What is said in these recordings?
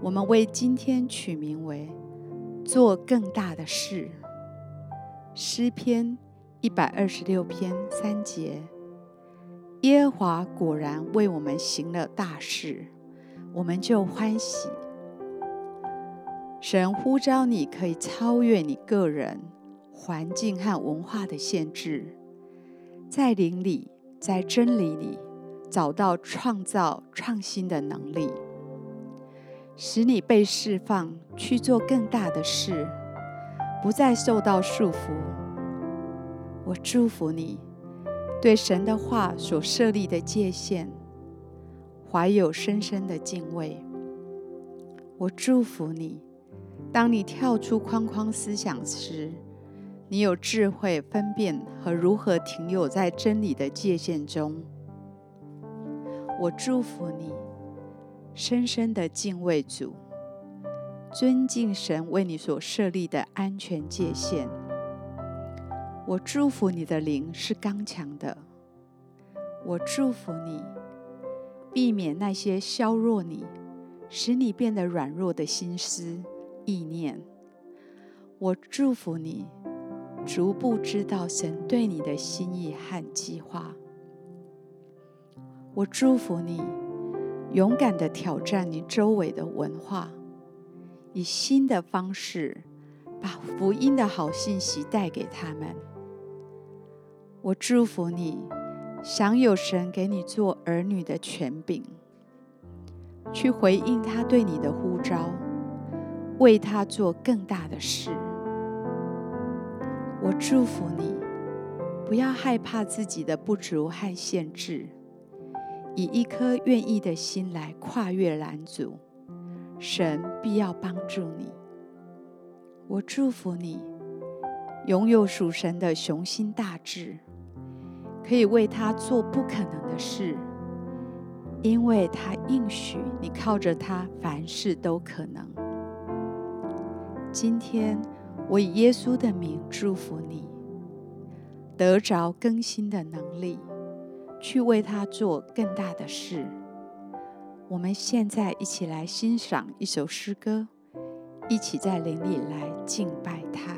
我们为今天取名为“做更大的事”。诗篇一百二十六篇三节：耶和华果然为我们行了大事，我们就欢喜。神呼召你，可以超越你个人、环境和文化的限制，在灵里，在真理里，找到创造创新的能力。使你被释放，去做更大的事，不再受到束缚。我祝福你，对神的话所设立的界限，怀有深深的敬畏。我祝福你，当你跳出框框思想时，你有智慧分辨和如何停留在真理的界限中。我祝福你。深深的敬畏主，尊敬神为你所设立的安全界限。我祝福你的灵是刚强的。我祝福你，避免那些削弱你、使你变得软弱的心思意念。我祝福你，逐步知道神对你的心意和计划。我祝福你。勇敢的挑战你周围的文化，以新的方式把福音的好信息带给他们。我祝福你，享有神给你做儿女的权柄，去回应他对你的呼召，为他做更大的事。我祝福你，不要害怕自己的不足和限制。以一颗愿意的心来跨越拦阻，神必要帮助你。我祝福你，拥有属神的雄心大志，可以为他做不可能的事，因为他应许你靠着他凡事都可能。今天我以耶稣的名祝福你，得着更新的能力。去为他做更大的事。我们现在一起来欣赏一首诗歌，一起在林里来敬拜他。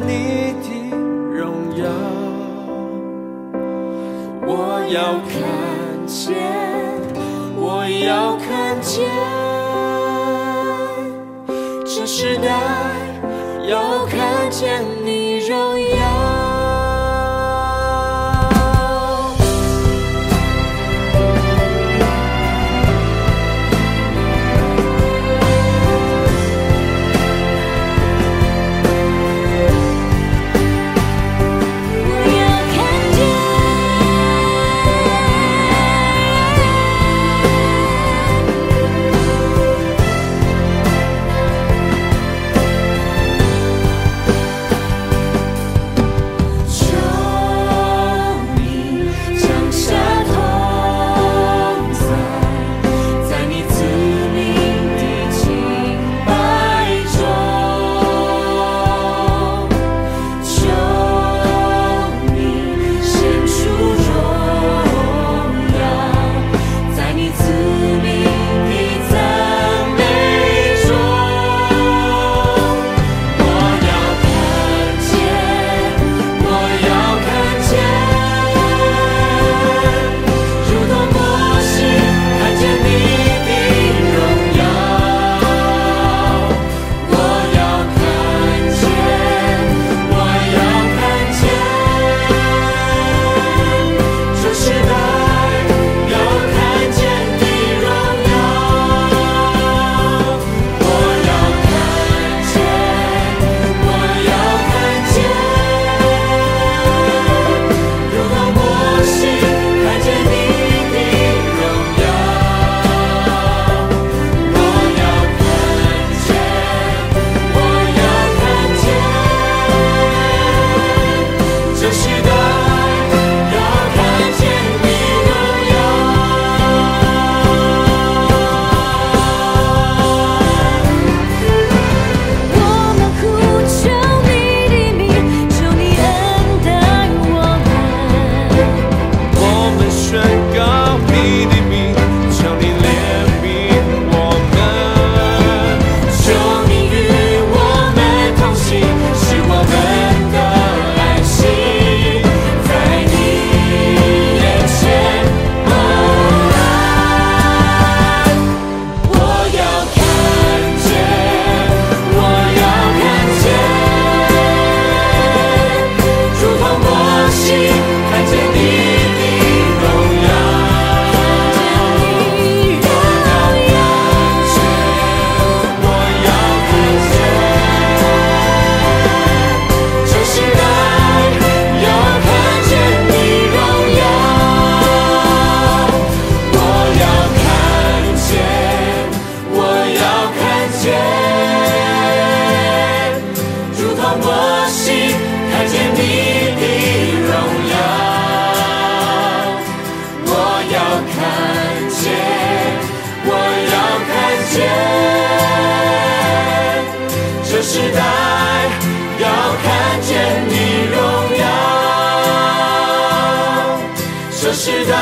你的荣耀。我要看见，我要看见，这时代要看见我看见我要看见这时代要看见你荣耀。这时代